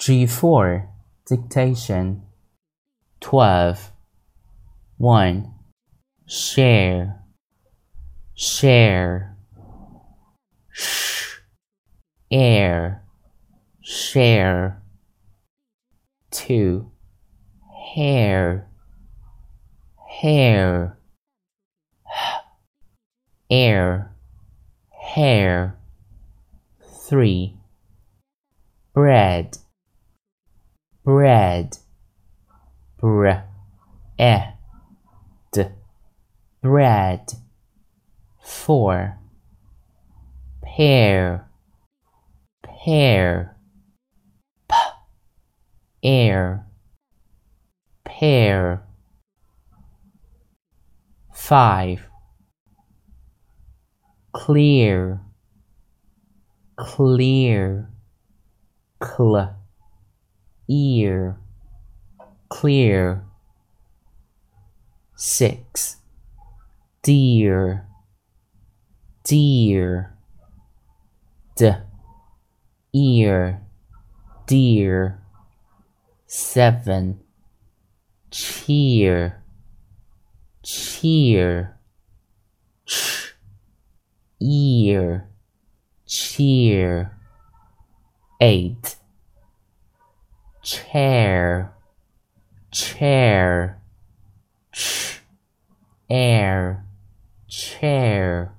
G4 dictation 12 1 share share sh air share 2 hair hair air hair 3 bread bread. Br e eh. d. Bread. 4 pear. Pear. P. Air. Pear. 5 clear. Clear. Cl ear clear 6 dear dear d ear dear 7 cheer cheer ch ear cheer 8 chair chair ch air chair